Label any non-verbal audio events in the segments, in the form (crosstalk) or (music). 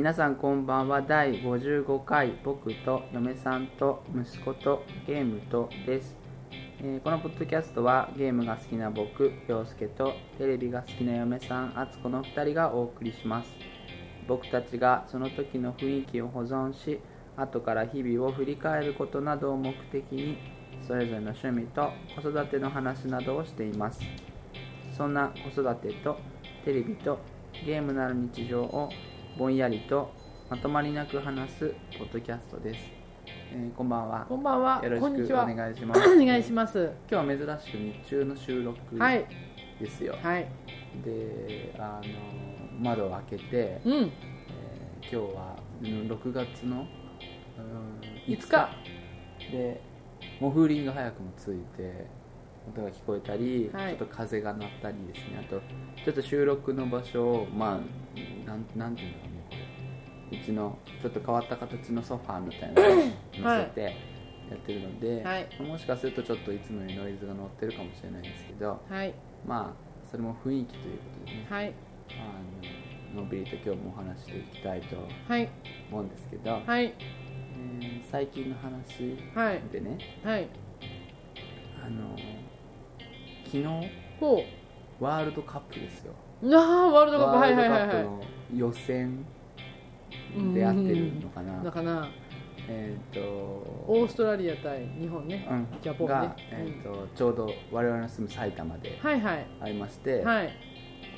皆さんこんばんは。第55回僕と嫁さんと息子とゲームとです、えーこのポッドキャストはゲームが好きな僕陽介とテレビが好きな嫁さん敦子の2人がお送りします。僕たちがその時の雰囲気を保存し後から日々を振り返ることなどを目的にそれぞれの趣味と子育ての話などをしています。そんな子育てとテレビとゲームなる日常をぼんやりとまとまりなく話すポッドキャストです、えーこんばんはこんばんは。よろしくおこんにちは。願いしますお願いします。(laughs) 今日は珍しく日中の収録はい。ですよ、はい。であの窓を開けて、うん。えー今日はうん6月の、うん、5日でモフーリンが早くもついて音が聞こえたり、はいちょっと風が鳴ったりですねあとちょっと収録の場所をまあなんなんていうんだろうねうちのちょっと変わった形のソファーみたいなのを乗せてやってるので、はいもしかするとちょっといつもよりノイズが乗ってるかもしれないんですけどはい。まあそれも雰囲気ということでね、はい。あののんびりと今日もお話していきたいとはい。思うんですけど、はい。えー最近の話はい。でねはい。あの昨日ほワールドカップですよう。ああ、ワールドカップ。ワールドはい予選でやってるのかな、い。だから、えっ、とオーストラリア対日本ね。うんジャポンねが、えーとちょうど我々の住む埼玉ではいはい。ありまして、はい。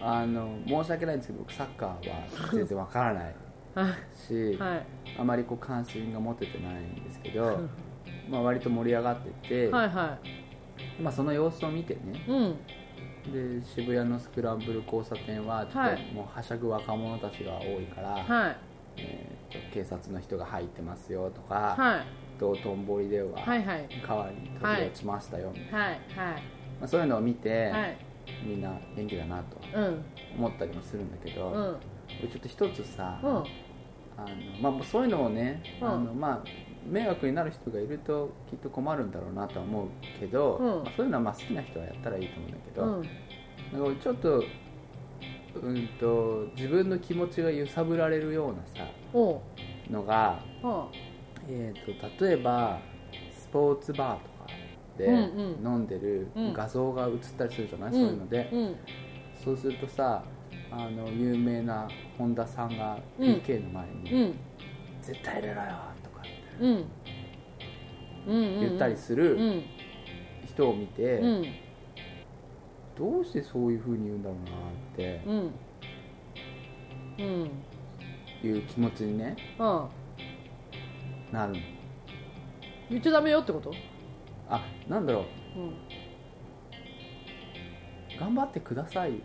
あの申し訳ないんですけど僕サッカーは全然わからない (laughs) はし、い。はい。あまりこう関心が持ててないんですけどまあ割と盛り上がってて、はいはまあ、その様子を見てねい。うん。で渋谷のスクランブル交差点はちょっはいともうはしゃぐ若者たちが多いから、はい。えーと警察の人が入ってますよとか、はい。道頓堀では。川に飛び落ちましたよみたいな、はい。はい。まあ、そういうのを見て、はい。みんな元気だなとうん。思ったりもするんだけど、うん。俺ちょっと一つさ、うん。あのまあ、そういうのをね、うんあのまあ、迷惑になる人がいるときっと困るんだろうなとは思うけど、うんまあ、そういうのはまあ好きな人はやったらいいと思うんだけど、うん。なんか俺ちょっと,、うん、と自分の気持ちが揺さぶられるようなさおう。のが、はえー、と例えばスポーツバーとかでうんうん飲んでるうん画像が映ったりするじゃない、あ。そういうので、うん。そうするとさあの有名な本田さんがうん PK の前に、うん。絶対入れろよとかうん。うん。言ったりすうるん。人を見て、うん。どうしてそういうふうに言うんだろうなってうん。うん。いう気持ちにねうん。なるの。言っちゃダメよってこと？あなんだろう。うん。頑張ってください。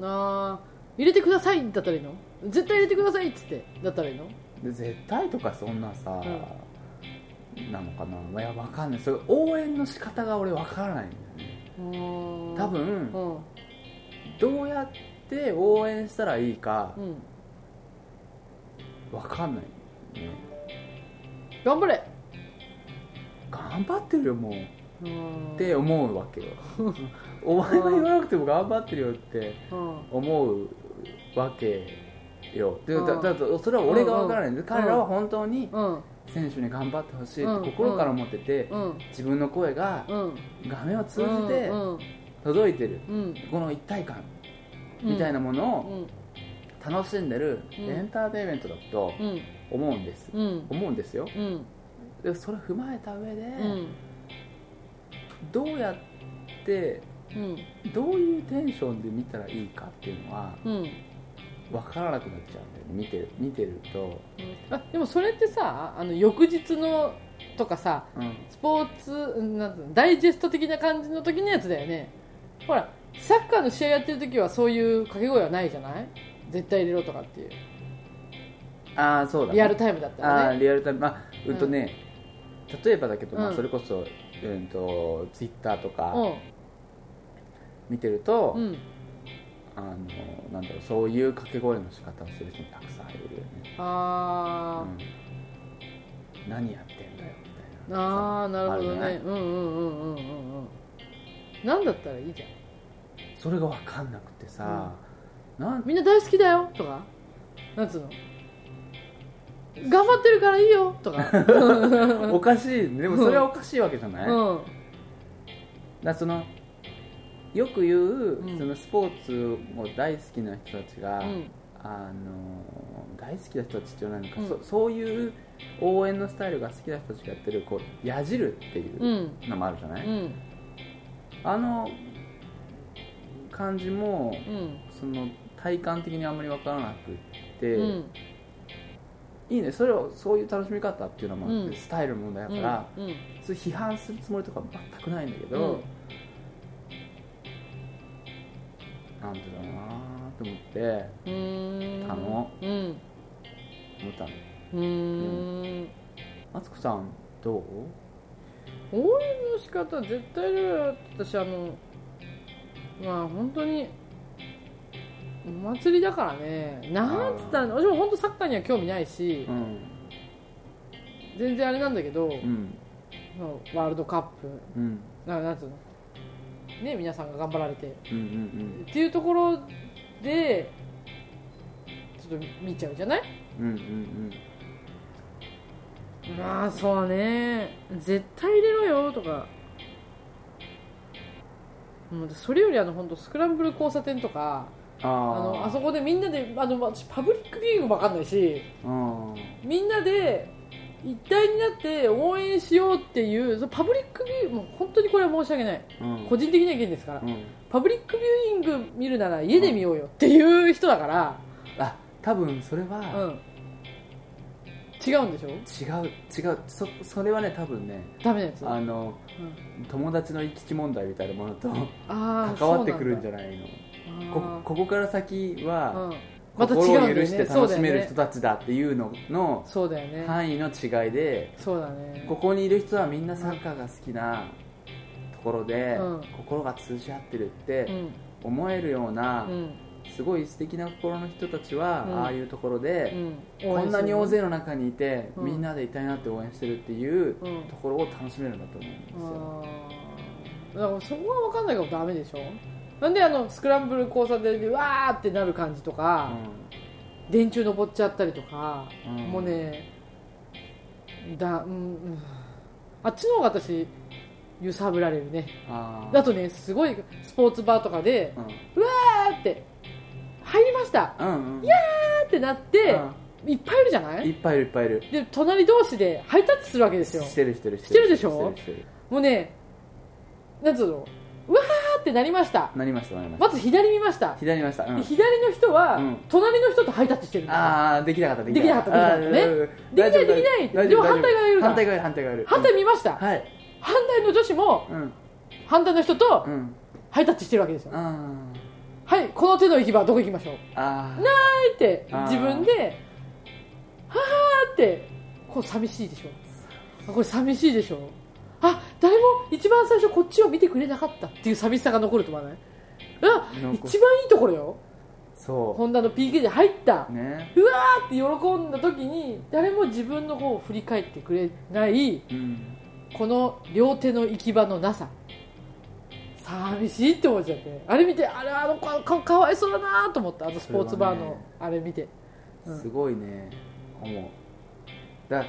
あー入れてくださいだったらいいの？絶対入れてくださいっつってだったらいいの？で絶対とかそんなさ、なのかな、まあ、いやわかんない。それ応援の仕方が俺わからないんだよね。多分うんどうやって応援したらいいかうん。わかんないね。頑張れ。頑張ってるよもう。って思うわけよ。(laughs) お前は言わなくても頑張ってるよってうん。思うわけよ。でだうん。だだそれは俺がわからない彼らは本当にうん。選手に頑張ってほしいっうん。て心から思っててうん。自分の声がうん。画面を通じてうん。届いてる。うん。この一体感。うんみたいなものうをん。楽しんでるうん。エンターテインメントだとうん。思うんです。うん。思うんですよ。うん。でそれを踏まえた上でうん。どうやってうん。どういうテンションで見たらいいかっていうのはうん。分からなくなっちゃうんだよね。見てる見てると、あでもそれってさあの翌日のとかさうん、スポーツなんダイジェスト的な感じの時のやつだよね。ほらサッカーの試合やってる時はそういう掛け声はないじゃない？絶対入れろとかっていう。ああそうだ、ね、リアルタイムだったあらね。ーリアルタイム。まあうん。とね、例えばだけど、まあ、うん。それこそ、うん、とツイッターとかう見てると、んうん。あのなんだろうそういう掛け声の仕方をする人もたくさんいるよね、あうん、何やってんだよみー、たいな。あーなるほどね。うんうんうんうんうんうん。なんだったらいいじゃんそれが分かんなくてさ、なんみんな大好きだよ。とか。なんつうの。頑張ってるからいいよ。とか。(laughs) おかしい。でもそれはおかしいわけじゃない、うん。らそのよく言う、ん。そのスポーツを大好きな人たちが、うん。あの大好きな人たちっていうのはなんか、うん。そそういう応援のスタイルが好きな人たちがやってるこう矢印っていううん。のもあるじゃない、うん。あの感じもうん。その体感的にあんまり分からなくって、うん。いいね。それをそういう楽しみ方っていうのもあって、うん。スタイルの問題だから、うん。うん。それ批判するつもりとか全くないんだけど、うん。なんでだろうなと思ってうーん。あのう。ん思ったの。うーん。マツコさんどう？応援の仕方絶対私あのまあ本当にお祭りだからね。なんつったら私も本当サッカーには興味ないしうん。全然あれなんだけど、うんワールドカップ。うん。ななんつうの？ね皆さんが頑張られて。うんうん。っていうところでちょっと見ちゃうじゃない？うんうんうん。まあそうね。絶対入れろよとかもうそれよりあの本当スクランブル交差点とかあのあそこでみん。なであの私パブリックビューイングも分かん。ないしみん。なで一体になって応援しようっていうそのパブリックビューもう本当にこれは申し訳ないうん。個人的な意見ですから、うん。パブリックビューイング見るなら家で見ようよっていう人だから、あ多分それは、ん、違うん。でしょ違う違うそそれはね多分ねダメなやつあの友達の行き来問題みたいなものと関わってくるんじゃゃないの。こここから先は、うん、また違うん心を許して楽しめる人たちだっていうのの範囲の違いでここにいる人はみんなサッカーが好きなところで、うん。心が通じ合ってるってうん。思えるような、うんすごい素敵な心の人たちは、うん。ああいうところで、うん。こんなに大勢の中にいて、うん。みんなでいたいなって応援してるっていううん。ところを楽しめるんだと思うんですよ、あー。だからそこは分かんないからダメでしょ？なんであのスクランブル交差点でわーってなる感じとか、電柱登っちゃったりとか、うん。もうねだ、うんうん、あっちの方が私揺さぶられるね。あー。だとねすごいスポーツバーとかでうん。わーって入りました。うんうん。わーってなって、いっぱいいるじゃない？いっぱいいるいっぱいいる。で隣同士でハイタッチするわけですよ。してるしてるしてる。でしょ？してるしてる。もうねなんつうの？わーってなりました。なりましたなりました。まず左見ました、左見ました、うん。で左の人は、うん。隣の人とハイタッチしてるんですよ。ああできなかったでできなかったできなかった。ね。できないできないでも反対側がいるから反対側いる反対側いる。反対見ました、はい。反対の女子もうん。反対の人とうん。ハイタッチしてるわけですよ、あはいこの手の行き場どこ行きましょう?ーあー。はいって自分ではーってこう寂しいでしょ?あこれ寂しいでしょ?あ誰も一番最初こっちを見てくれなかったっていう寂しさが残ると思わない?あ一番いいところよ。そホンダの PK で入った。うね。うわーって喜んだ時に誰も自分の方を振り返ってくれないうん。この両手の行き場のなさ寂しいって思っちゃって。あれ見てあれあの子かかわいそうだなと思った。あのスポーツバーのあれ見て、うん。すごいね。思う。だ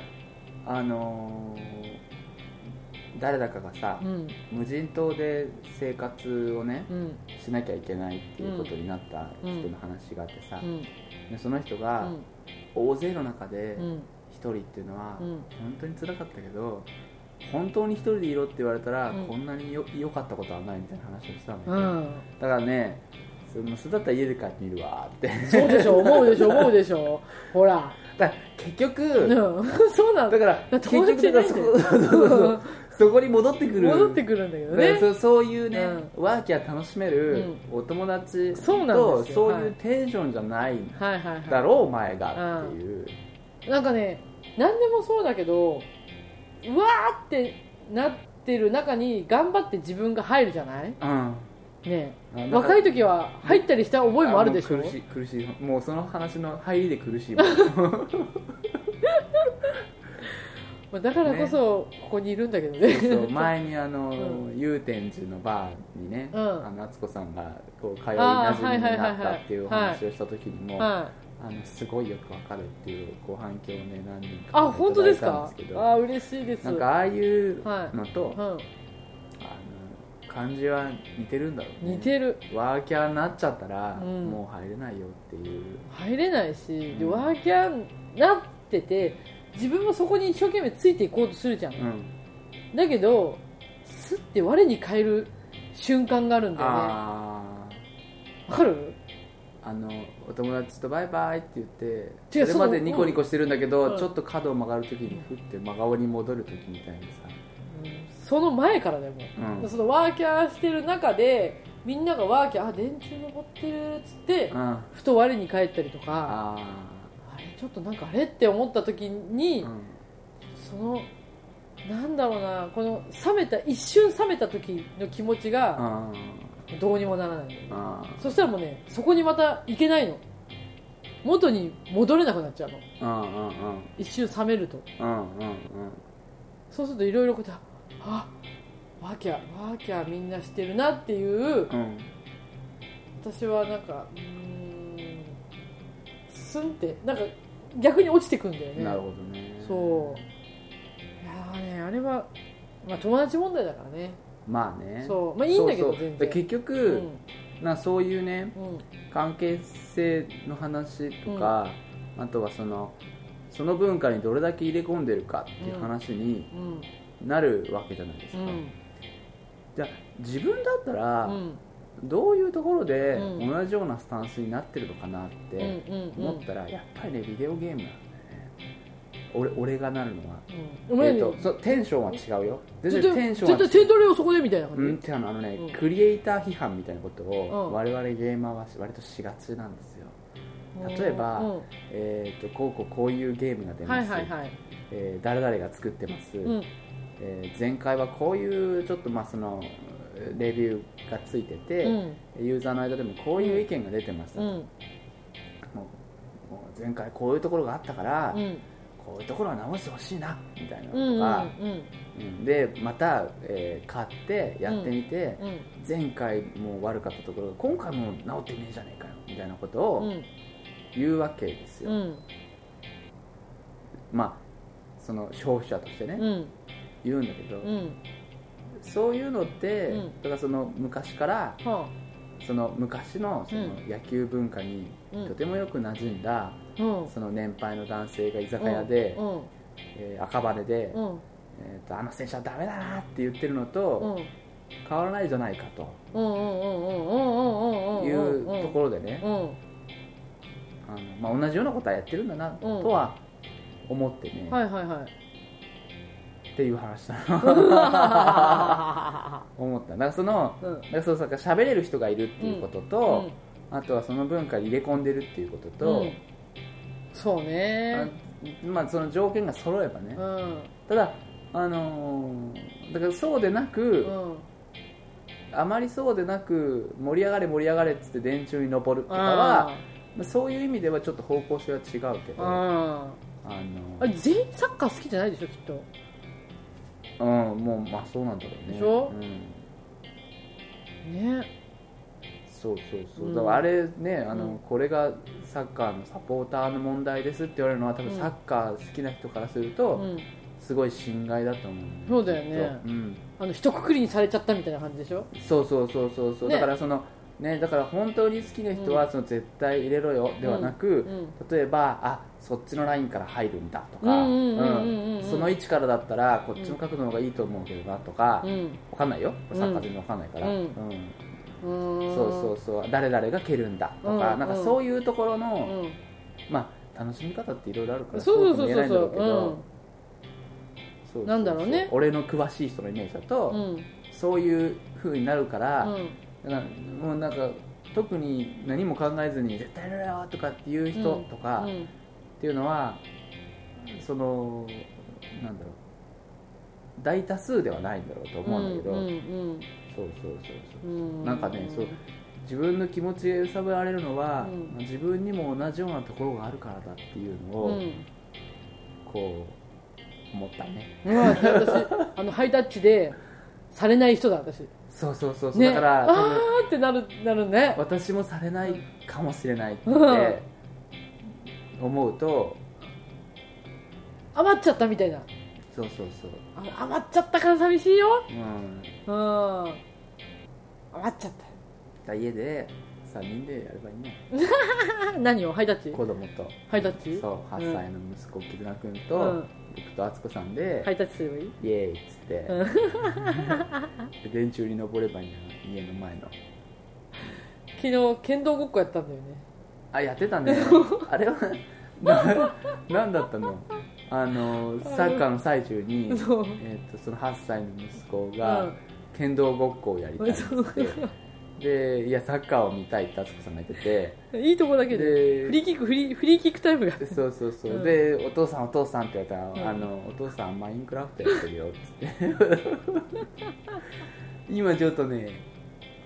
あのー誰だかがさ、うん。無人島で生活をねうん。しなきゃいけないっていうことになった人の話があってさ、うん。でその人がうん。大勢の中でうん。一人っていうのはうん。本当に辛かったけど本当に一人でいろって言われたら、うん。こんなによ良かったことはないみたいな話をしたのね、うん。だからねそのそれだったら家で帰ってみるわって。そうでしょ思うでしょ思うでしょほら、だから結局、うん、(laughs) そうなんだだから結友達局じゃないんだからそこそうそうそうそこに戻ってくる。戻ってくるんだけどね。だからそそういうね、ワーキャー楽しめるうお友達そうなんとですよ。そうはい。いうテンションじゃないんはいはいはい。だろうお前がっていう、なんかね何でもそうだけどうわーってなってる中に頑張って自分が入るじゃない？うん。ねあなんか若い時は入ったりした覚えもあるでしょ？もう苦しい苦しい。もうその話の入りで苦しいもん (laughs) まあだからこそここにいるんだけどね。そう前にあの、(laughs) う祐天寺のバーにね、うん。あの敦子さんがこう通いなじみになったっていうお話をした時にも、はあのすごいよくわかるっていうご反響をね何人い、かあ本当ですか？あ嬉しいです。なんかああいうのと、うん、あの感じは似てるんだろうね。似てる。ワーキャーになっちゃったら、うん。もう入れないよっていう。入れないし、でうん。ワーキャーなってて自分もそこに一生懸命ついていこうとするじゃん、うん。だけどスッて我に返る瞬間があるんだよね。あわかる？ああのお友達とバイバイって言ってそれまでニコニコしてるんだけど、うんちょっと角を曲がるときにふって真顔に戻るときみたいなさ、その前からでも、う。ん。そのワーキャーしてる中でみんながワーキャーあ電柱登ってるっつって、うん、あふと我に返ったりとか。ああれちょっとなんかあれって思った時に、ー、うん。そのなんだろうなこの冷めた一瞬冷めた時の気持ちがあどうにもならないそしたらもうねそこにまた行けないの。元に戻れなくなっちゃうの。うんうんうん。一瞬冷めると。うんうんそうするといろいろこうやってあワーキャーワーキャーみんなしてるなっていううんうん私はなんかうーんスンってなんか逆に落ちてくんだよね。なるほどね。そう。いやーねあれは、まあ、友達問題だからねまあね。そう。まあいいんだけど全然。で結局、うん。なそういうねうん。関係性の話とか、あとはそのその文化にどれだけ入れ込んでるかっていう話にうん。なるわけじゃないですか、うん。じゃあ自分だったら、うん。どういうところでうん。同じようなスタンスになってるのかなってうんうんうん。思ったら、やっぱりねビデオゲーム俺俺がなるのは、うん。えーとそうテンションは違うよ。全然テンションは絶対点取れよそこでみたいな感じ、うんってあのね、うん。クリエイター批判みたいなことをうん。我々ゲーマーは割としがちなんですよ。例えばうん。えー、とこうこうこういうゲームが出はます、いはいはい、えー誰々が作ってます、うん。えー前回はこういうちょっとまあそのレビューがついてて、うん。ユーザーの間でもこういう意見が出てます、もううん前回こういうところがあったから、うんこういうところは直してほしいなみたいなうんうんのとか、うん。でまた、えー買ってやってみて、うん前回もう悪かったところが今回も直ってねえじゃねえかよみたいなことをうん。言うわけですよ、うん。まあその消費者としてね、うん。言うんだけど、うん。そういうのって、うん。だからその昔からはその昔のそのうん。野球文化にうんとてもよく馴染んだ、あうんその年配の男性が居酒屋で、うん。えー赤羽で、うん。えーと「あの選手はダメだな」って言ってるのうと、ん。変わらないじゃないかと。いうところでね、うん。あのまあ、同じようなことはやってるんだなとは思ってね、はいはいはい。っていう話だな。(laughs) 思った。だからそのうん。だからそうそう喋れる人がいるっていうことと、うん。あとはその文化に入れ込んでるっていうことと、うんそうね。あまあ、その条件が揃えばね、うん。ただあのーだからそうでなく、うん。あまりそうでなく盛り上がれ盛り上がれっつって電柱に登るとかはまあそういう意味ではちょっと方向性は違うけど、うん。ああれ全員サッカー好きじゃないでしょきっと。のうんもうまあそうなんだろうね。でしょ？うん、ねそうそうそう、うん。だからあれねあの、うん。これがサッカーのサポーターの問題ですって言われるのは多分うん。サッカー好きな人からすると、うん。すごい侵害だと思う、そうだよね。うん。あの一括りにされちゃったみたいな感じでしょ？そうそうそうそうそう、ね。だからそのねだから本当に好きな人はその絶対入れろよではなく、うん。例えばあそっちのラインから入るんだとかその位置からだったらこっちの角度の方がいいと思うけどなとか、うん。わかんないよ。サッカー全然わかんないから、うんそうそうそう。誰々が蹴るんだとか、うんなんかそういうところの、うん。まあ楽しみ方っていろいろあるからそうそうそうそう。そう言えないんだろうけどそうなんだろうね。俺の詳しい人のイメージだと、そういう風になるから、もうなんか特に何も考えずに絶対やるよとかっていう人とか、うん。っていうのはそのなんだろう。大多数ではないんだろうと思うんだけど、そうそうそうそう。うん。なんかねそう自分の気持ちが揺さぶられるのは、うん。自分にも同じようなところがあるからだっていうのを、うん。こう思ったね。うわ私あのハイタッチでされない人だ私。そうそうそうそう、ね。だからあーってなるなるね。私もされないかもしれないってうん。思うと余っちゃったみたいな。そうそうそう。あ余っちゃったから寂しいよ。うん。うん余っちゃっだ家で3人でやればいいね。た (laughs) 何を？ハイタッチ？子供と。ハイタッチ？そう8歳の息子絆君と、うん。僕と敦子さんで、ハイタッチすればいい？イエーイっつって、うん。で電柱に登ればいいんだよ家の前の。昨日剣道ごっこやったんだよね。あやってたね。(laughs) あれはななんだったの？あのサッカーの最中に、そう。えー、とその8歳の息子うがん剣道ごっこをやりたいっって。(laughs) でいやサッカーを見たいって敦子さんが言ってて。いいとこだけででフリーキックフリーフリーキックタイムが。そうそうそう、うん。でお父さんお父さんって言われたら、うん。あのお父さんマインクラフトやってるよ。っつって今ちょっとね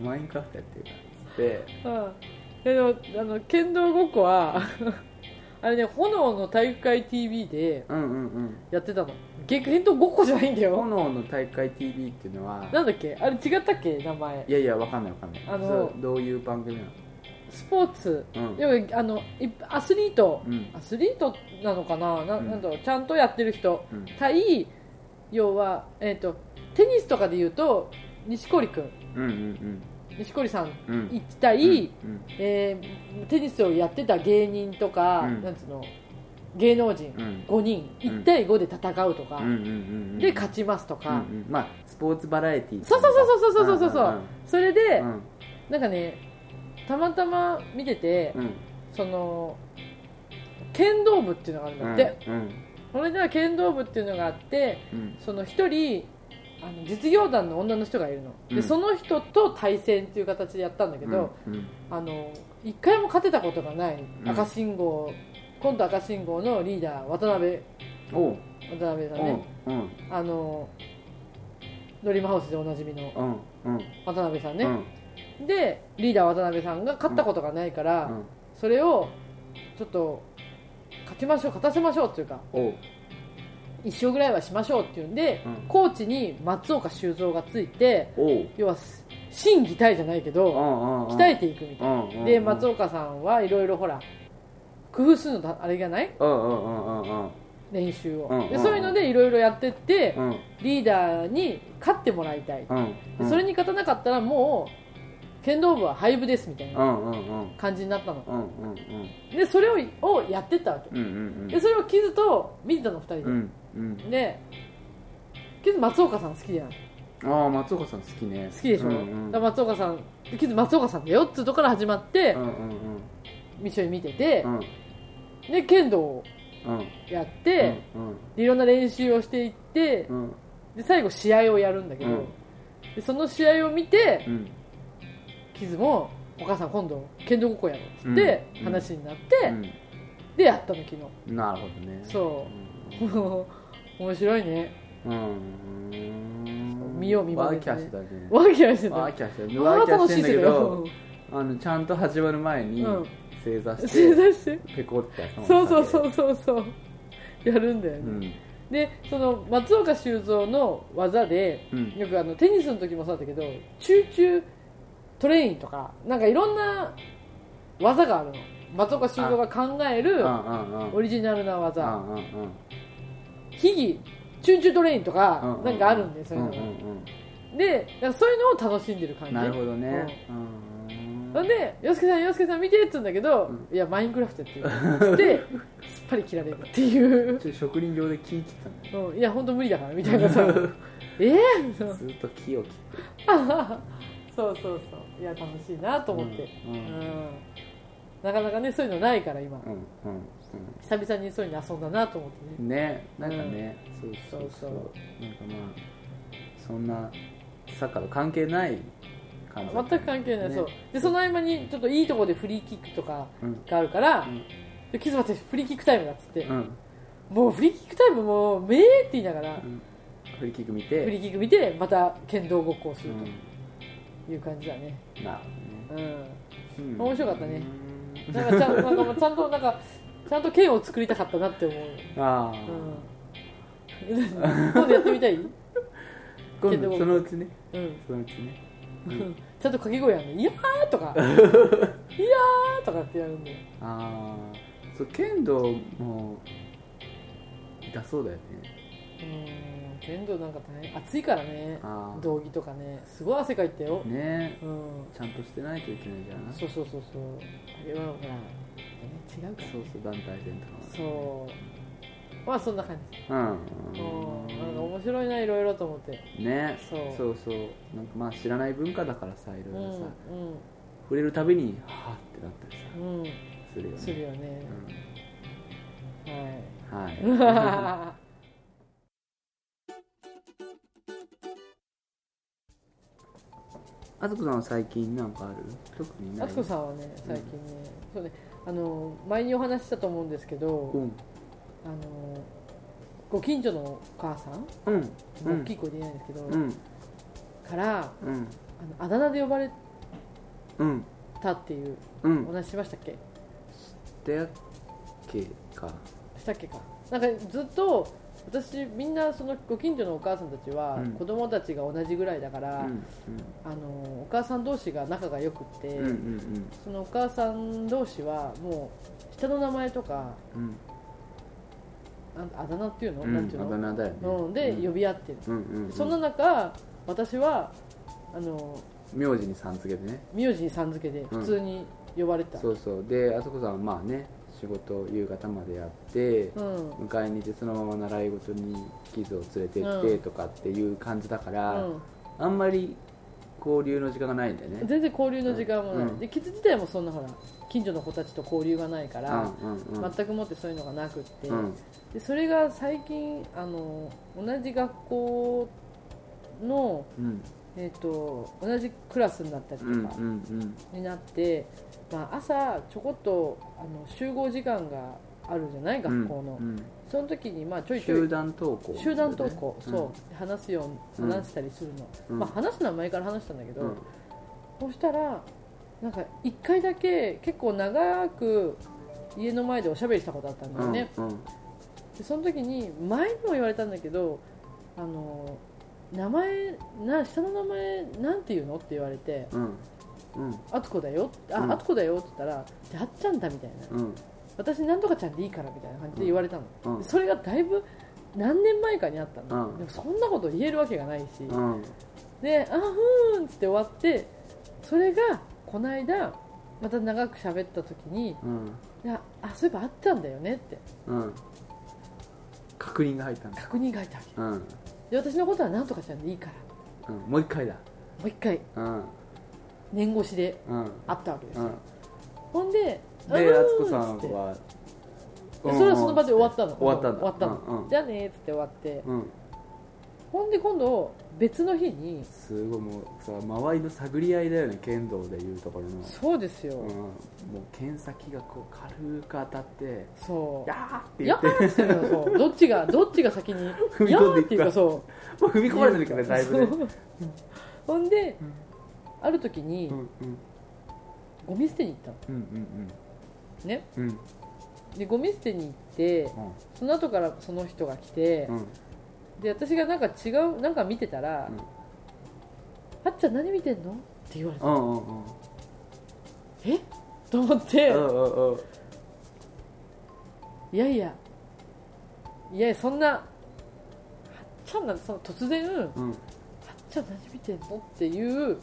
マインクラフトやってるからっつって。うん。でもあの剣道ごっこは (laughs) あれね炎の体育会 TV でうんうんうんやってたの剣剣道ごっこじゃないんだよ。炎の大会 TV っていうのはなんだっけ？あれ違ったっけ？名前。いやいやわかんないわかんない。あのそうどういう番組なスポーツ。のうん。要はあのいアスリート。うん。アスリートなのかな？なうん。なんだろう？ちゃんとやってる人。うん。対要は、えー、とテニスとかで言うと錦織君うんうん錦織さん。うん。うん1対、うん。えーテニスをやってた芸人とか、うん。なんつうの？芸能人5人、1対5で戦うとか、で勝ちますとか、まあ、スポーツバラエティー。そうそうそうそうそうそうそうそれで、う、なんかねたまたま見てて、その剣道部っていうのがあるんだって、それでは剣道部っていうのがあって、その1人あの実業団の女の人がいるの、でその人と対戦っていう形でやったんだけど、あの1回も勝てたことがない。赤信号、今度赤信号のリーダー渡辺。渡辺さんね。うんあのドリームハウスでおなじみの渡辺さんね、うん。でリーダー渡辺さんが勝ったことがないから、うん。それをちょっと勝ちましょう勝たせましょうっていうか一勝ぐらいはしましょうっていうんで、うん。コーチに松岡修造がついて要は心技体じゃないけうんど鍛えていくみたいな、で松岡さんはいろいろほら工夫するのだあれがない？うんうんうんうんうん。練習を、うんうんうんでそういうのでいろいろやってって、うん。リーダーに勝ってもらいたい、うん。でそれに勝たなかったらもう剣道部は廃部ですみたいなうんうんうん。感じになったの。うんうんでそれををやってったわけ。うんうんうん。でそれをキズと見てたの2人で、うんうん。でキズ松岡さん好きじゃんああ松岡さん好きね。好きでしょ、うんうん。だから松岡さんキズ松岡さんだよっていうところから始まってうんうん一緒に見ててう、んで剣道をうん。やって、いろんな練習をしていって、うん。で最後試合をやるんだけど、うん。でその試合を見てうん。キズも「お母さん今度剣道ごっこやろ」っつってうん。話になって、でやったの昨日。うんなるほどね。そう。う (laughs) 面白いね。ん。見よう見まねワーキャーしてたね。ワーキャーしてた。ワーキャーしてるあワーキャーしてんだけど。あのちゃんと始まる前にうん正座し正て座して。ペコってそうそうそうそうそう。やるんだよね、うん。でその松岡修造の技でうん。よくあのテニスの時もそうだったけど集中トレインとかなんかいろんな技があるの。松岡修造が考えるうんうんうんオリジナルな技。うんうんうん秘技チュンチュントレインとうかんうん。なんかあるんでそういうの。がんんでそういうのを楽しんでる感じ。うんなるほどねそれで「洋介さん洋介さん見て」って言うんだけど「いやマインクラフトやってる」っつって (laughs) すっぱり切られるっていう。ちょっと職人病で木切ったんだようんいや本当無理だからみたいなさ。(laughs) えー、そうずっと木を切って。そうそうそう。いや楽しいなと思って、うんうん。なかなかねそういうのないから今、うんうん久々にそういうの遊んだなと思ってね。うんねなん。かね、そうそう。そうそう。なんかまあそんなサッカーと関係ない全く関係ない、ね。そう。でその合間にちょっといいところでフリーキックとかうん。があるから、うん。でキズマってフリーキックタイムだっつって、うん。もうフリーキックタイムもうめーって言いながら、うん。フリーキック見て。フリーキック見てまた剣道ごっこをするうん。という感じだね。なるほどね。うん。うん。面白かったね。うん。なんかちゃんなんかちゃんとなんかちゃんと剣を作りたかったなって思う、ああ、うん、(laughs) 今度やってみたい、うん、今度そのうちね。うん。そのうちねちゃんと掛け声やんね「いやー」とか「(laughs) いやー」とかってやるんでああそう剣道も痛そうだよね。うん剣道なんか大変。暑いからね。あー。道着とかね。すごい汗かいたよ、ね。うん。ちゃんとしてないといけないじゃん。そうそうそうそう。あれはほら、ね、違うから。そうそう団体戦とかはそうまあそんな感じうん。うん。なんか面白いないろいろと思って。ね。そうそう。そうなんかまあ知らない文化だからさいろいろさ、うん。触れるたびにはあってなったりさ。うん。うんするよね。するよね、うん。はい。はあずこさんは最近なんかある特にい。ないあつこさんはね最近ね、そうねあの前にお話ししたと思うんですけど、うんあのご近所のお母さん、うん。うん大きい声で言えないんですけど、うん。からうん。あのあだ名で呼ばれうんたっていううん。お話ししましたっけ？でやっけか。したっけか。なんかずっと私みんなそのご近所のお母さんたちは、うん。子供たちが同じぐらいだから、うん。あのお母さん同士が仲が良くって、うんうん。そのお母さん同士はもう下の名前とかうんなんあだ名っていうの、うんなんていうあだの、名だよね。うん、で、うん。呼び合ってる、そんな中私はあの名字にさん付けでね。名字にさん付けで普通に呼ばれてた、そうそう。であそこさんはまあね仕事夕方までやってうん。迎えに行ってそのまま習い事にキズを連れて行っうん。てとかっていう感じだから、うん。あんまり交流の時間がないんだよね。全然交流の時間もない、うん。でキッズ自体もそんなほら近所の子たちと交流がないから、うんうんうん全くもってそういうのがなくって、うん。でそれが最近あの同じ学校の、うん。えー、と同じクラスになったりとかうんうんうん。になって、まあ、朝ちょこっとあの集合時間があるじゃない学校の、うんその時にまあちょいちょい集団登校。集団登校、うん。そう。話すよううん話したりするの、うん。まあ、話すのは前から話したんだけど、うん。そしたらなんか1回だけ結構長く家の前でおしゃべりしたことあったんだよね、うん。でその時に前にも言われたんだけどあの名前な下の名前なんて言うの？って言われてうん。うん「あつこだよ」あ、うん。あつこだよ」って言ったら「じゃああっちゃんだ」みたいな。うん「私なんとかちゃんでいいから」みたいな感じで言われたの、うん。でそれがだいぶ何年前かにあったの、うん。でもそんなこと言えるわけがないし、うん。で「あふーん」って終わってそれがこの間また長く喋った時にうん「いやあそういえばあったんだよね」って。うん。確認が入ったんだ。確認が入ったわけ。うん。で私のことはなんとかちゃんでいいから。うん。もう一回だ。もう一回。うん。年越しでうん。会ったわけですよ、うん。ほんで「で敦子さんはでそれはその場で終わったの？終わったんだ。終わったの、うんうん。じゃあねーっつって終わって。うん。ほんで今度別の日にすごいもうさ周りの探り合いだよね剣道でいうところの。そうですよ、うん、もう剣先がこう軽く当たって「そう。やー!」っていや言って。ーっつってのそう。(laughs) どっちがどっちが先に踏み込んでいっていうかそう。もう踏み込まれてるからねだいぶね。そ (laughs) うほんで、うん。ある時にうんうん。ゴミ捨てに行ったの。うんねうんうん。でゴミ捨てに行ってその後からその人が来て、うん。で私がなんか違うなんか見てたら「うんあっちゃん何見てんの?」って言われた。うんうんうん。え？と思って、うんうんうん。いやいや。いやそんなはっちゃんなんてその突然はっうんちゃん何見てんの？っていう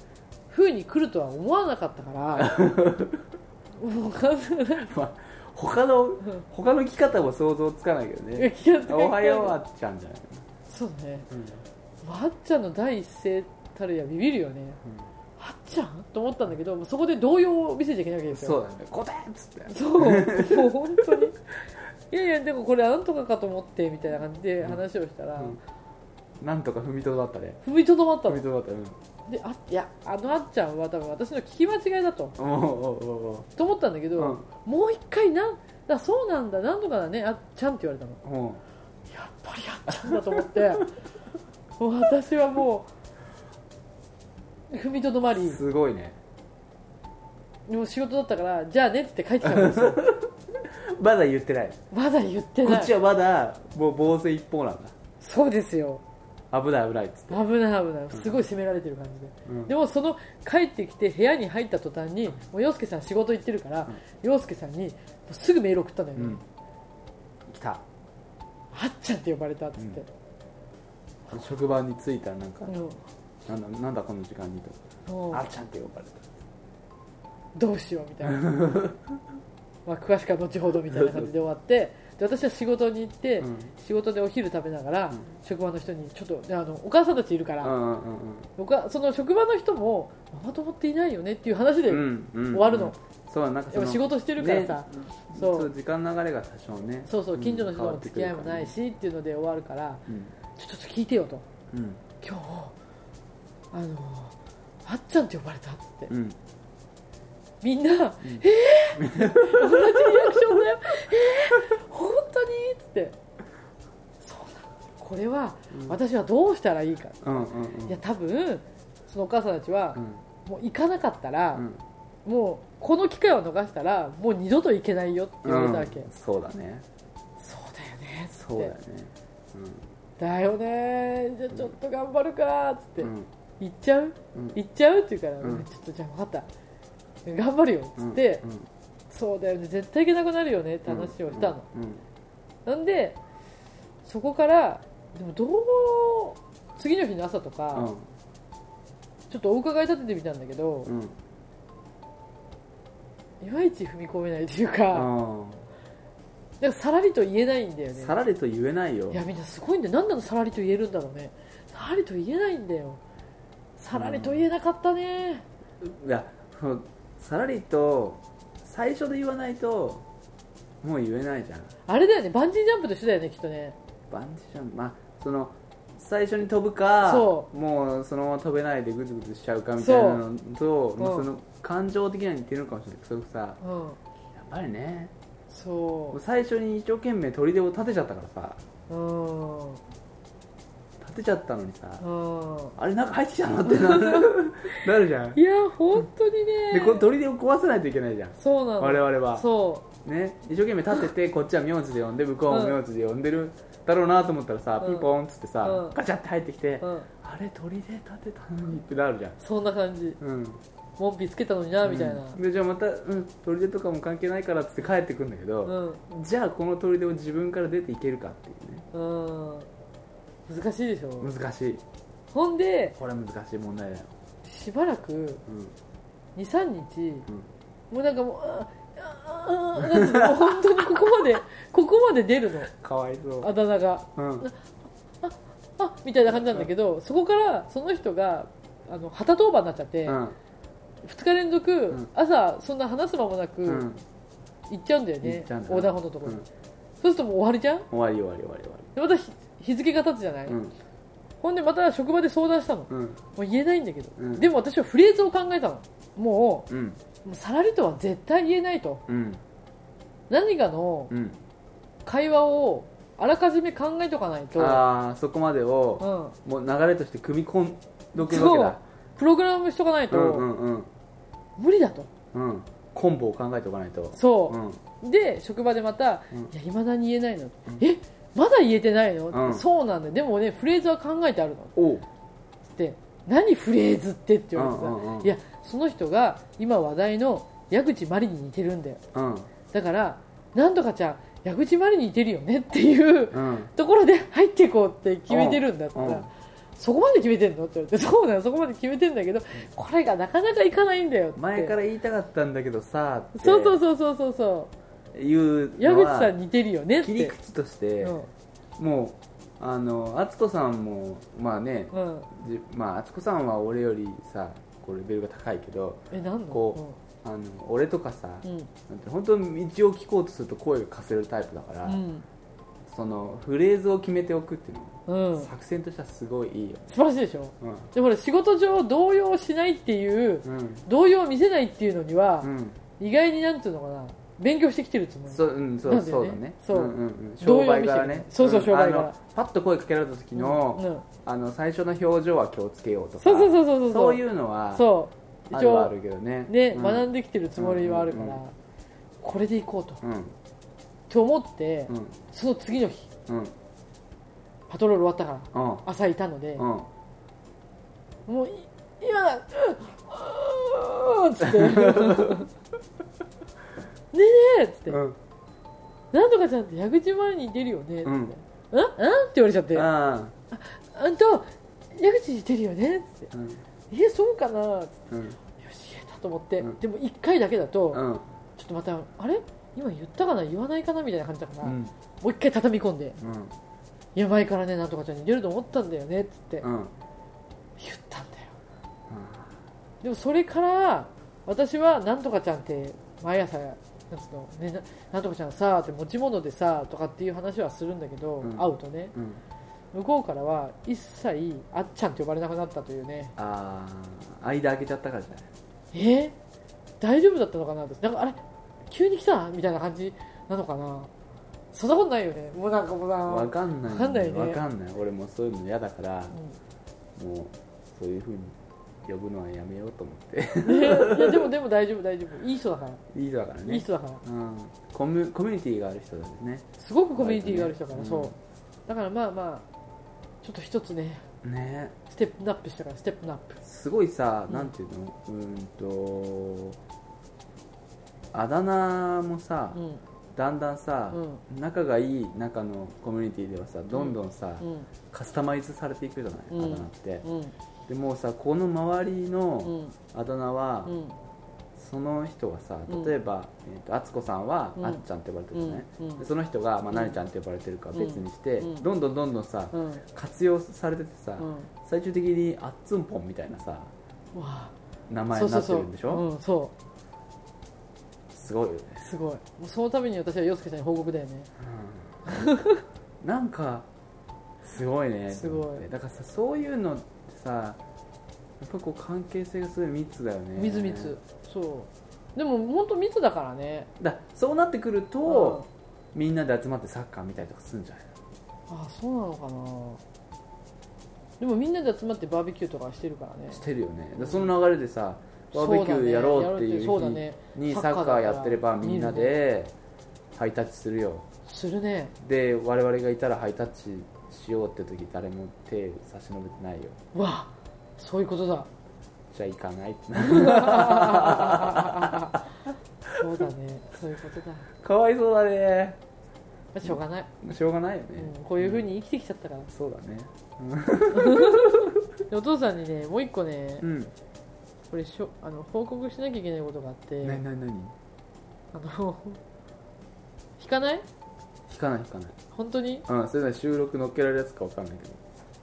風に来るとは思わなかったから (laughs) まあ他の他の生き方も想像つかないけどね。おはようあっちゃんじゃない。そうね。うん。あっちゃんの第一声たるやビビるよね。あっちゃん？と思ったんだけどそこで動揺を見せちゃいけないわけですよ。そうだね。答えっつって。そう。もう本当に。いやいやでもこれなんとかかと思ってみたいな感じで話をしたら、うん。なんとか踏みとどまったね。踏みとどまったの。踏みとどまったであいやあのあっちゃんは多分私の聞き間違いだと。うんおうおうおう。おと思ったんだけど、うん。もう一回なんだそうなんだなんとかだねあっちゃんって言われたの。うう。んやっぱりあっちゃんだと思って。(laughs) もう私はもう踏みとどまり。すごいね。でも仕事だったからじゃあねって帰ってきたんですよ。(laughs) まだ言ってない。まだ言ってない。こっちはまだもう防水一方なんだ。そうですよ危ない危ないっつって、危ない危ない。すごい責められてる感じで、うん。でもその帰ってきて部屋に入った途端にもう陽介さん仕事行ってるから陽介さんにすぐメール送ったのよ、うん。来た。あっちゃんって呼ばれたっつって、職場に着いたらなんか、うん。なんだなんだこの時間にと。あっちゃんって呼ばれた。どうしようみたいな (laughs) まあ詳しくは後ほどみたいな感じで終わってで私は仕事に行って、うん。仕事でお昼食べながら、うん。職場の人にちょっとねあのお母さんたちいるから、うんうんおかその職場の人もママ友っていないよねっていう話で、うんうんうん終わるの。そうなんかそのやっぱ仕事してるからさねそう。そう時間の流れが多少ねそうそう近所の人と変わの付き合いもないしっていうので終わるからうん。ちょちょっと聞いてよと。うん。今日あのあっちゃんって呼ばれたっつって、うんみんな、えー、同じリアクションだよ。えー、本当に？っつって。そうなのこれは私はどうしたらいいか、うんうんうん。いや多分そのお母さんたちはう、ん。もう行かなかったら、うん。もうこの機会を逃したらもう二度と行けないよって言われたわけ、うん。そうだね。そうだよね。そうだよね。だよね。じゃあちょっと頑張るかっつって、行っちゃう？うん。行っちゃう？って言うから、うん。ちょっとじゃあ分かった頑張るよっつって、うんそうだよね。絶対行けなくなるよねって話をしたの、うんなんでそこからでもどう次の日の朝とか、うん。ちょっとお伺い立ててみたんだけど、うん。いまいち踏み込めないといううか、ん。なんかさらりと言えないんだよね。さらりと言えないよ。いやみんなすごいんだよ。なんなのさらりと言えるんだろうね。さらりと言えないんだよ。さらりと言えなかったね、いやそのさらりと最初で言わないともう言えないじゃん。あれだよねバンジージャンプと一緒だよねきっとね。バンジージャンプ？まあその最初に飛ぶかそもうそのまま飛べないでグズグズしちゃうかみたいなのとまあうんその感情的には似てるのかもしれないそれさ。うん。やっぱりね。そ最初に一生懸命砦を立てちゃったからさ。ううん立てちゃったのにさ。うん。あれなんか入ってきたのってな (laughs) なるじゃん。いや本当にね。でこの砦を壊さないといけないじゃん。そうなの。我々は。そね。一生懸命立てて (laughs) こっちは名字で呼んで向こうも名字で呼んでるだろうなと思ったらさ、うん。ピンポンっつってさ、うん。ガチャって入ってきて、う、うん、あれ砦立てたのにってなるじゃん。そんな感じ。うん。門扉つけたのになみたいな。うん。でじゃあまた、うん、砦とかも関係ないからっつって帰ってくんだけど、うん。じゃあこの砦を自分から出ていけるかっていうね。うん難しいでしょ。難しい。ほんでこれは難しい問題だよ、しばらくうん。23日うん。もうなんかもうああああなんつうのもう本当にここまで (laughs) ここまで出るの。かわいそう。あだ名が。うん。あみたいな感じなんだけどそこからその人があの旗当番になっちゃって、うん。2日連続、ん。朝そんな話す間もなく、うん。行っちゃうんだよね行っちゃうんだ横断歩道のところに、うん。そうするともう終わりじゃん？終わり終わり終わり。終わでまた日日付が経つじゃない、りうん。ほんでまた職場で相談したの。もうん。う言えないんだけど、うん。でも私はフレーズを考えたの。もうん。うもうさらりとは絶対言えないと。うん。何かのうん。会話をあらかじめ考えとかないと、ああそこまでをうん、もう流れとして組み込んどくわけだプログラムしとかないと、うんうんうん。無理だと。うん。コンボを考えておかないと。そう。う、ん。で職場でまた「うん。いやいまだに言えないの、え？まだ言えてないの？うん。そうなんだ。よでもねフレーズは考えてあるの」って「何フレーズって」って言われてさ、うんうんうん。いやその人が今話題の矢口真理に似てるんだよ。うん。だからなんとかちゃん矢口真理に似てるよねっていううん。ところで入っていこうって決めてるんだったら、そこまで決めてんの？って言われてそうだよ。そこまで決めてんだけどこれがなかなかいかないんだよって。前から言いたかったんだけどさって。そうそうそうそうそうそういう矢のは口さん似てるよねって。切り口としてうん。もうあの敦子さんもまあねうん。じまあ敦子さんは俺よりさ構レベルが高いけどえなんの？こあの俺とかさ、うん。なんて本当に道を聞こうとすると声がかせるタイプだから、うん。そのフレーズを決めておくっていうの、うん、うん、作戦としてはすごいいいよ、素晴らしいでしょ？うん。でほら仕事上動揺しないっていううん。動揺を見せないっていうのにはう、ん、意外になんていうのかな？勉強してきてるつもり。そううんそうなんだよね。そうだね。そう。んんうん、商動揺売柄ね。見せる。そうそう商売柄あのパッと声かけられた時の,、うん。うんあの最初の表情は気をつけようとかそうそうそうそうそう。そういうのはそう。一るはあるけどね。ね、うん。学んできてるつもりはあるから、うんうんこれでいこうと、うん。と思って、うん。その次の日うん。パトロール終わったからうん。朝いたので、うん。もうい今だうーっつって (laughs) ねえねえっつって、うん。なんとかちゃんって矢口前に出るよねって、うん。うん、うん？って言われちゃって。ああ。んた矢口に出るよねっつって。ーうん。えそうかなっつって。うん。よし言えたと思って、うん。でも1回だけだと、うん。ちょっとまたあれ？今言ったかな？言わないかな？みたいな感じだから、うん。もう一回畳み込んで。うん「いや前からねなんとかちゃんに出ると思ったんだよね」っつって。うん。言ったんだよ。でもそれから私はなんとかちゃんって毎朝なんつうの、ね、ななんとかちゃんさって持ち物でさとかっていう話はするんだけど、うん。会うとねうん。向こうからは一切あっちゃんって呼ばれなくなったというね。ああ間開けちゃったからじゃない？え？ー大丈夫だったのかな？ってなんか。あれ？急に来た？みたいな感じなのかな？そんなことないよね。もうなんかもうなわかんない。わかんないね。わかんない。俺もそういうの嫌だからうもうそういうふうに呼ぶのはやめようと思って。んねいやでもでも大丈夫大丈夫。いい人だから、いい人だからね。いい人だから。うん、コミュコミュニティがある人だよね。すごくコミュニティがある人だから、う。ん。そうだからまあまあちょっと一つねね。ステップアップしたからステップアップ。すごいさ、うんなんていうの？うーんとあだ名もさ、うん。だんだんさ、う仲がいい中のコミュニティではさどんどんさ、うん。カスタマイズされていくじゃない、うん。あだ名って。うんでもうさこの周りうのん。あだ名は、うん。その人がさうん。例えば、えー、と敦子さんは、うん。あっちゃんって呼ばれてるじゃない、うん。うん。でその人が、まあ、うん。何ちゃんって呼ばれてるかは別にして、うん。どんどんどんどんさ、うん。活用されててさ、うん。最終的にあっつんぽんみたいなさ名前になってるんでしょ？うんそすごいよね、うすごい。もうそのために私は洋介ちゃんに報告だよね。うん。なんかすごいね。(laughs) すごい。だからさそういうのさやっぱこう関係性がすごい密だよね。密密。そう。でも本当密だからね。だそうなってくると、みんなで集まってサッカー見たりとかするんじゃない？あそうなのかな。でもみんなで集まってバーベキューとかしてるからね。してるよね。でその流れでさバーベキューやろうっていう日にサッカーやってればみんなでハイタッチするよ。するね。で我々がいたらハイタッチしようって時誰も手差し伸べてないよ。うわそういうことだ。じゃあ行かないってそうだね。そういうことだ。かわいそうだね。まあしょうがない、しょうがないよね、うん、こういうふうに生きてきちゃったから。そうだね。(laughs) でお父さんにねもう一個ね、うん。これしょあの報告しなきゃいけないことがあって。なになになにあの (laughs) 引かない？引かない引かない。本当に？うんそれなら収録乗っけられるやつかわかんない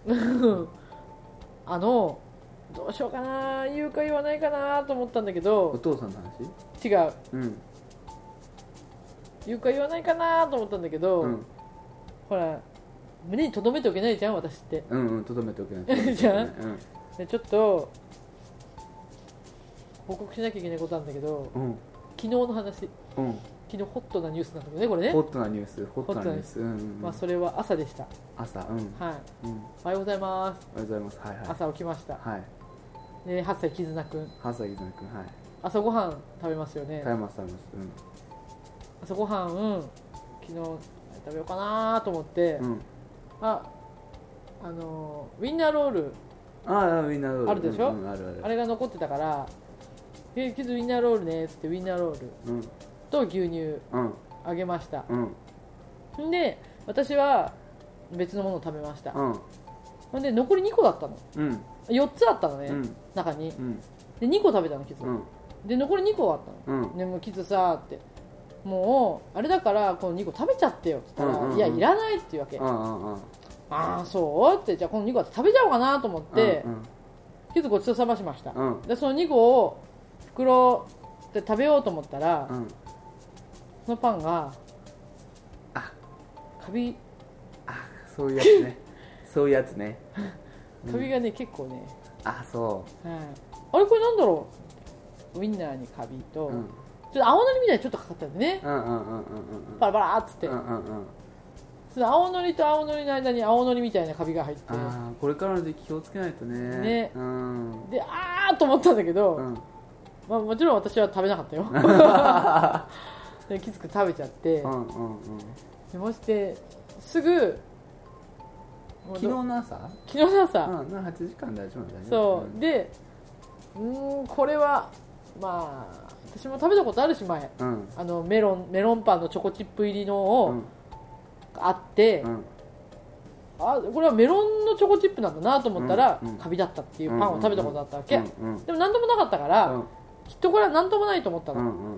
けど。(laughs) あのどうしようかな言うか言わないかなと思ったんだけおど父さんの話？違う。うん。言うか言わないかなと思ったんだけど、うん。ほら胸に留めておけないじゃん私って。うんうんとどめておけない。(laughs) じゃあうん。でちょっと報告しなきゃいけないことなんだけど。うん。昨日の話。うん昨日ホットなニュースなんだけどねこれね。ホットなニュースホットなニュース。うんうんうん。まあ、それは朝でした。朝うん。うんはい。おはおはようございます。ようございます。はいはい。朝起きました。はい。で8歳絆くん。ハサギ君はい。朝ごはん食べますよね。食べます食べます。朝ごはん、うん、昨日食べようかなと思って、うん。うんああのウィンナーロール。ああウインナーロール。あるでしょ？うんうんあるある。あれが残ってたから「えキズウィンナーロールね」っつってウィンナーロール。うんと牛乳うん。あげました。うん。んで私は別のものを食べました。うん。ほんで残り2個だったの。うん。4つあったのね、うん。中に。うん。で2個食べたのキズ、うん。で残り2個あったの。うん。でもキズさって。もうあれだからこの2個食べちゃってよって言ったら、うんうんうん。いやいらないって言うわけ、うんうんうん。ああそうって。じゃあこの2個は食べちゃおうかなと思って、うんキズごちそうさましました、うん。でその2個を袋で食べようと思ったら、うんそのパンがあ。カビ。あそういうやつね。(laughs) そういうやつね。カビがね、結構ね、あそはい、あれこれなんだろう？ウインナーにカビと、ううん。ちょっと青のりみたいにちょっとかかったんでね。バラバラーっつって、うんうんうん。青のりと青のりの間に青のりみたいなカビが入って。ああこれからの時期気をつけないとね。ね。うん。であーと思ったんだけど、うん。まあ、もちろん私は食べなかったよ (laughs) (laughs) できつく食べちゃって、うんうんうん。でましてすぐもう昨日の朝？昨日の朝、うんな8時間大丈夫だねそう。でうーんこれはまあ私も食べたことあるし前。うん。あのメロンメロンパンのチョコチップ入りのうをん。あって、うん。あこれはメロンのチョコチップなんだなと思ったら、うんうん。カビだったっていうパンを食べたことあったわけ、うんうんでも何ともなかったから、うん。きっとこれは何ともないと思ったの、うんうん。まあ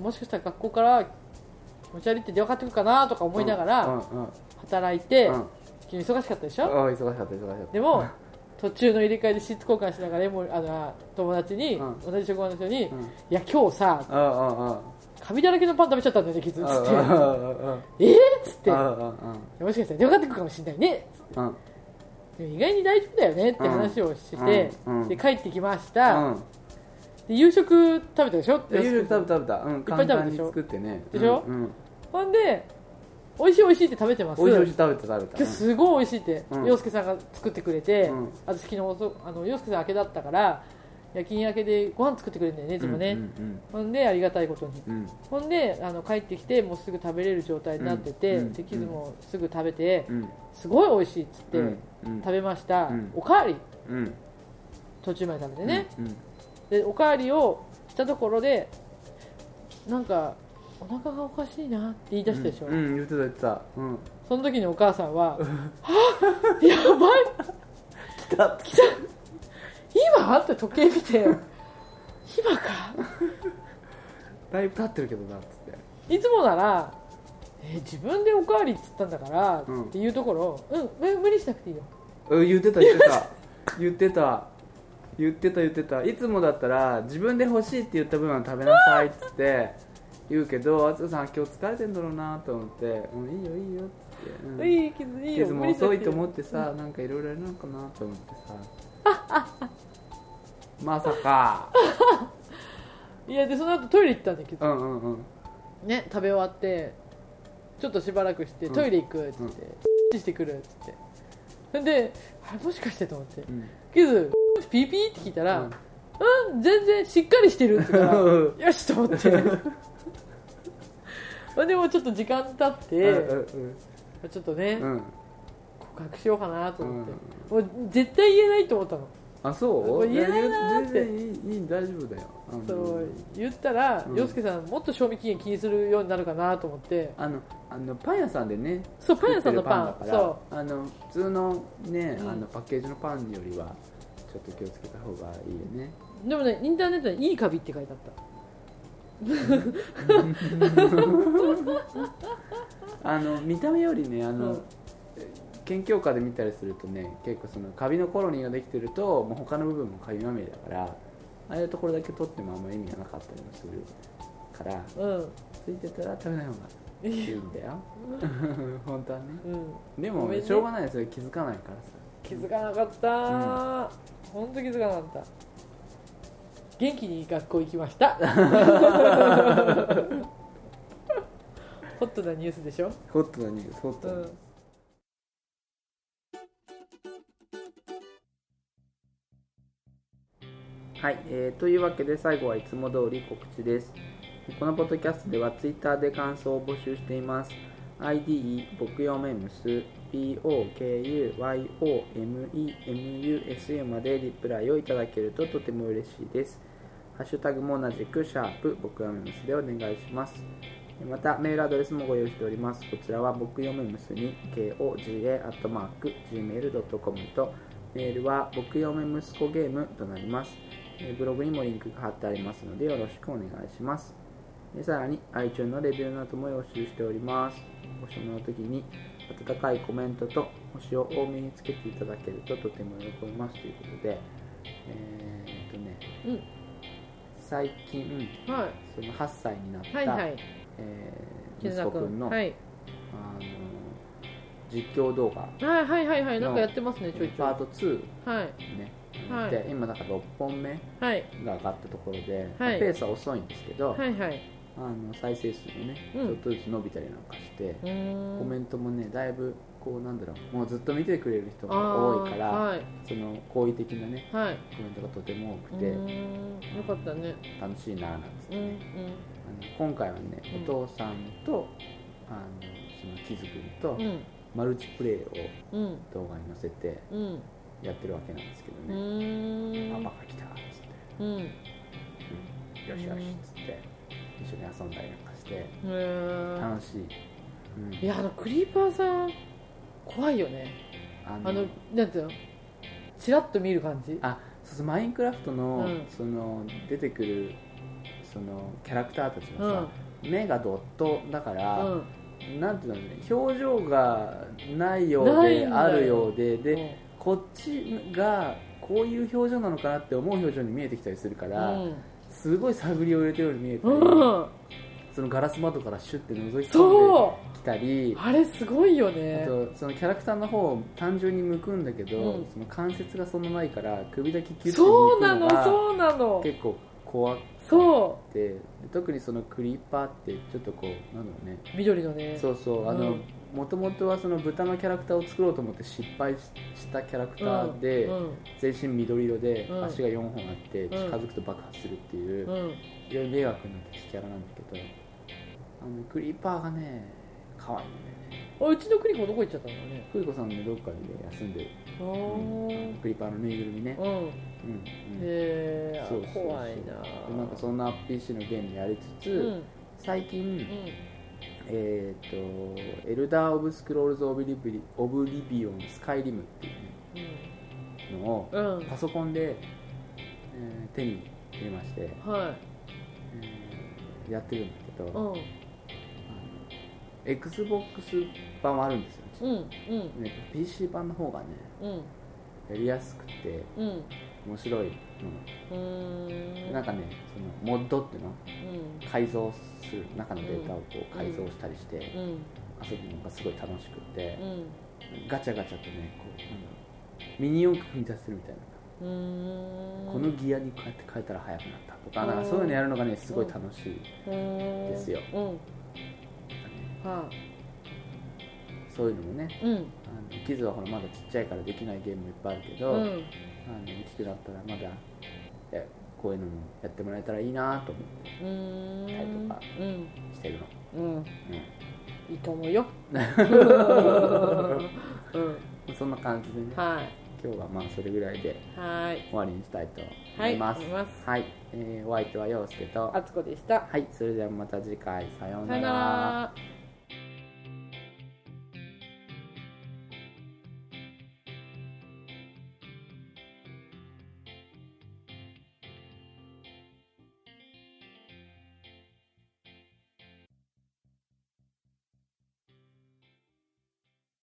もしかしたら学校から気持ち悪いって電話かかってくるかなとか思いながら働いて、うん。君忙しかったでしょ、あ忙しかった忙しかった。でも途中の入れ替えでシーツ交換しながらもあの友達に、うん。同じ職場の人に、うん。いや今日さあああカビだらけのパン食べちゃったんだよねキズっつって (laughs) えー？っつって。もしかしたら電話かかってくるかもしれないね。でも意外に大丈夫だよねって話をして、で帰ってきました、うんで夕食食べたでしょ？で夕食食べた食べた。うんいっぱい食べたでしょ？作ってね。でしょ？うんうん。ほんで美味しい美味しいって食べてます。美味しい美味しい食べた食べた。すごい美味しいって、うん。洋介さんが作ってくれて、うん。私昨日遅あの洋介さん明けだったから夜勤明けでご飯作ってくれるんだよねいつもね、うんほんでありがたいことに。うん。うんほんであの帰ってきてもうすぐ食べれる状態になってて、うんでキズもすぐ食べて、うん。すごい美味しいっつって、うんうん。食べました、うん。おかわり。うん。途中まで食べてね、うんでおかわりをしたところでなんかお腹がおかしいなって言い出したでしょ、うんうん言ってた言ってた。うん。その時にお母さんは「はあ (laughs) やばい。来た。来た。今?」って時計見て「今か?だいぶ経ってるけどなっつって」いつもなら「えー自分でおかわりっつったんだから」うん。っていうところ「うんむ無理しなくていいよ。うん言ってた言ってた。言ってた言ってた言ってた。いつもだったら自分で欲しいって言った分は食べなさいっつって言うけどあつこさん今日疲れてんだろうなと思って「うんいいよいいよ」っつって、うん。いい傷いいよいつも遅いと思ってさなんかいろいろやるのかなと思ってさ。(laughs) まさか。いやでその後トイレ行ったんだけど、うんうんうん。ね食べ終わってちょっとしばらくしてうん。トイレ行くっつって、してくるっつって。それであれもしかしてと思って。うん。けどピーピーって聞いたら、うん、全然しっかりしてるって言ったらうん (laughs) よしと思って。(laughs) まあでもちょっと時間経って、うんちょっとね、うん。うん告白しようかなと思って、もう絶対言えないと思ったの、あそう？言えないなーって全然いい大丈夫だよ。うん。そう言ったら、うん。洋介さんもっと賞味期限気にするようになるかなと思って。あのあのパン屋さんでねそうパン屋さんのパン。そからあの普通のね、うん。あのパッケージのパンよりはちょっと気をつけた方がいいよね。うでもねインターネットに「いいカビ」って書いてあった。あの見た目よりねあの、うん研究家で見たりするとね結構そのカビのコロニーができてるともう他の部分もカビまみれだからああいうところだけ取ってもあんまり意味がなかったりもするからうん。ついてたら食べない方がいいんだよ。(laughs) 本当はね。うん。でもね。しょうがないそれ気づかないからさ気づかなかった。本当、気づかなかった。元気に学校行きました。(laughs) ホットなニュースでしょ、ホットなニュースホット。なニュース、うん、はい、えーというわけで最後はいつも通り告知です。このポッドキャストではツイッターで感想を募集しています。ID 僕よメムス BOKUYOMEMUSU までリプライをいただけるととても嬉しいです。ハッシュタグも同じくシャープ僕よメムスでお願いします。またメールアドレスもご用意しております。こちらは僕よメムスに KOGA.gmail.com とメールは僕よめ息子ゲームとなります。ブログにもリンクが貼ってありますのでよろしくお願いします。さらに iTunes のレビューなども募集しております。ご視聴の時に温かいコメントと星を多めにつけていただけるととても喜びますということでえーっとねうん。最近はその8歳になった、いはいはい。えー息絆子くんの、はい。あの実況動画。はいはいはいはい。なんかやってますねちょいちょい。パート2はい。ね、はい。で今だから6本目はい。が上がったところで、はい。ペースは遅いんですけど、はいはいあの再生数もね、うん。ちょっとずつ伸びたりなんかして、コメントもねだいぶこうなんだろうもうずっと見てくれる人が多いから、はい。その好意的なねはい。コメントがとても多くうてよかったね。楽しいななんつって、うんうん。あの今回はね、うん。お父さんとあのそのキズ君とうん。マルチプレイをうん。動画に載せてうん。やってるわけなんですけどうね、パパが来たっつって、うん。うん。よしよしっつって一緒に遊んだりなんかして楽しい、うん。いやあのクリーパーさん怖いよね。あのあのなんていうの？チラッと見る感じ？あそうそうマインクラフトの,、うん。その出てくるそのキャラクターたちがさ、目がドットだから、うん。なんていうのね表情がないようであるようでで、うんこっちがこういう表情なのかなって思う表情に見えてきたりするから、うんすごい探りを入れてるように見えたり、うん。そのガラス窓からシュッて覗き込んでそきたりうあれすごいよあねとそのキャラクターの方を単純に向くんだけど、うん。その関節がそんなないから首だけキュッてそうなのそうなの。結構怖くそてで特にそのクリーパーってちょっとこうなんだろうね。う緑のね。そうそうあのうんもともとはその豚のキャラクターを作ろうと思って失敗ししたキャラクターで、うん全身緑色でうん。足が4本あって近づくと爆発するっていう、うん。うん非常に迷惑な敵キャラなんだけど。あのクリーパーがね可愛いんだよね。あうちのクリコどこ行っちゃったのね？クリコさんねどっかで休んでる、あうん。ークリーパーのぬいぐるみね、うん。へえ怖いなでなんかそんな PC のゲームやりつつ、うん。最近、うんえっ、と「エルダー・オブ・スクロールズ・オブリビリオブリビオン・スカイリム」っていう、ね、のをうん。うん。パソコンで、えー手に入れまして、はえーやってるんだけど、XBOX 版はあるんですよ、うんうん。ね、PC 版の方がねうん。やりやすくてうん。面白いの。うーん。なんかねそのモッドっていうの？うん。改造する中のデータをこう改造したりしてうん。遊ぶのがすごい楽しくてう、ん。ガチャガチャとねこうなんだろうミニ四駆組み出せるみたいな、このギアにこうやって変えたら速くなったとかうんなん。かそういうのやるのがねすごい楽しい、ですよ。そういうのもねいうん。あのキズはほらまだちっちゃいからできないゲームもいっぱいあるけど、うん。あの大きくなったらまだえこういうのもやってもらえたらいいなと思ってうーんタイとかうんしてるの、うん。ういいと思うよ。(laughs) うん。ん、そんな感じでね。はい。今日はまあそれぐらいではい。終わりにしたいとはい思います。思いはい、えーお相手は陽介と。あつこでした。はい。それではまた次回。さようなら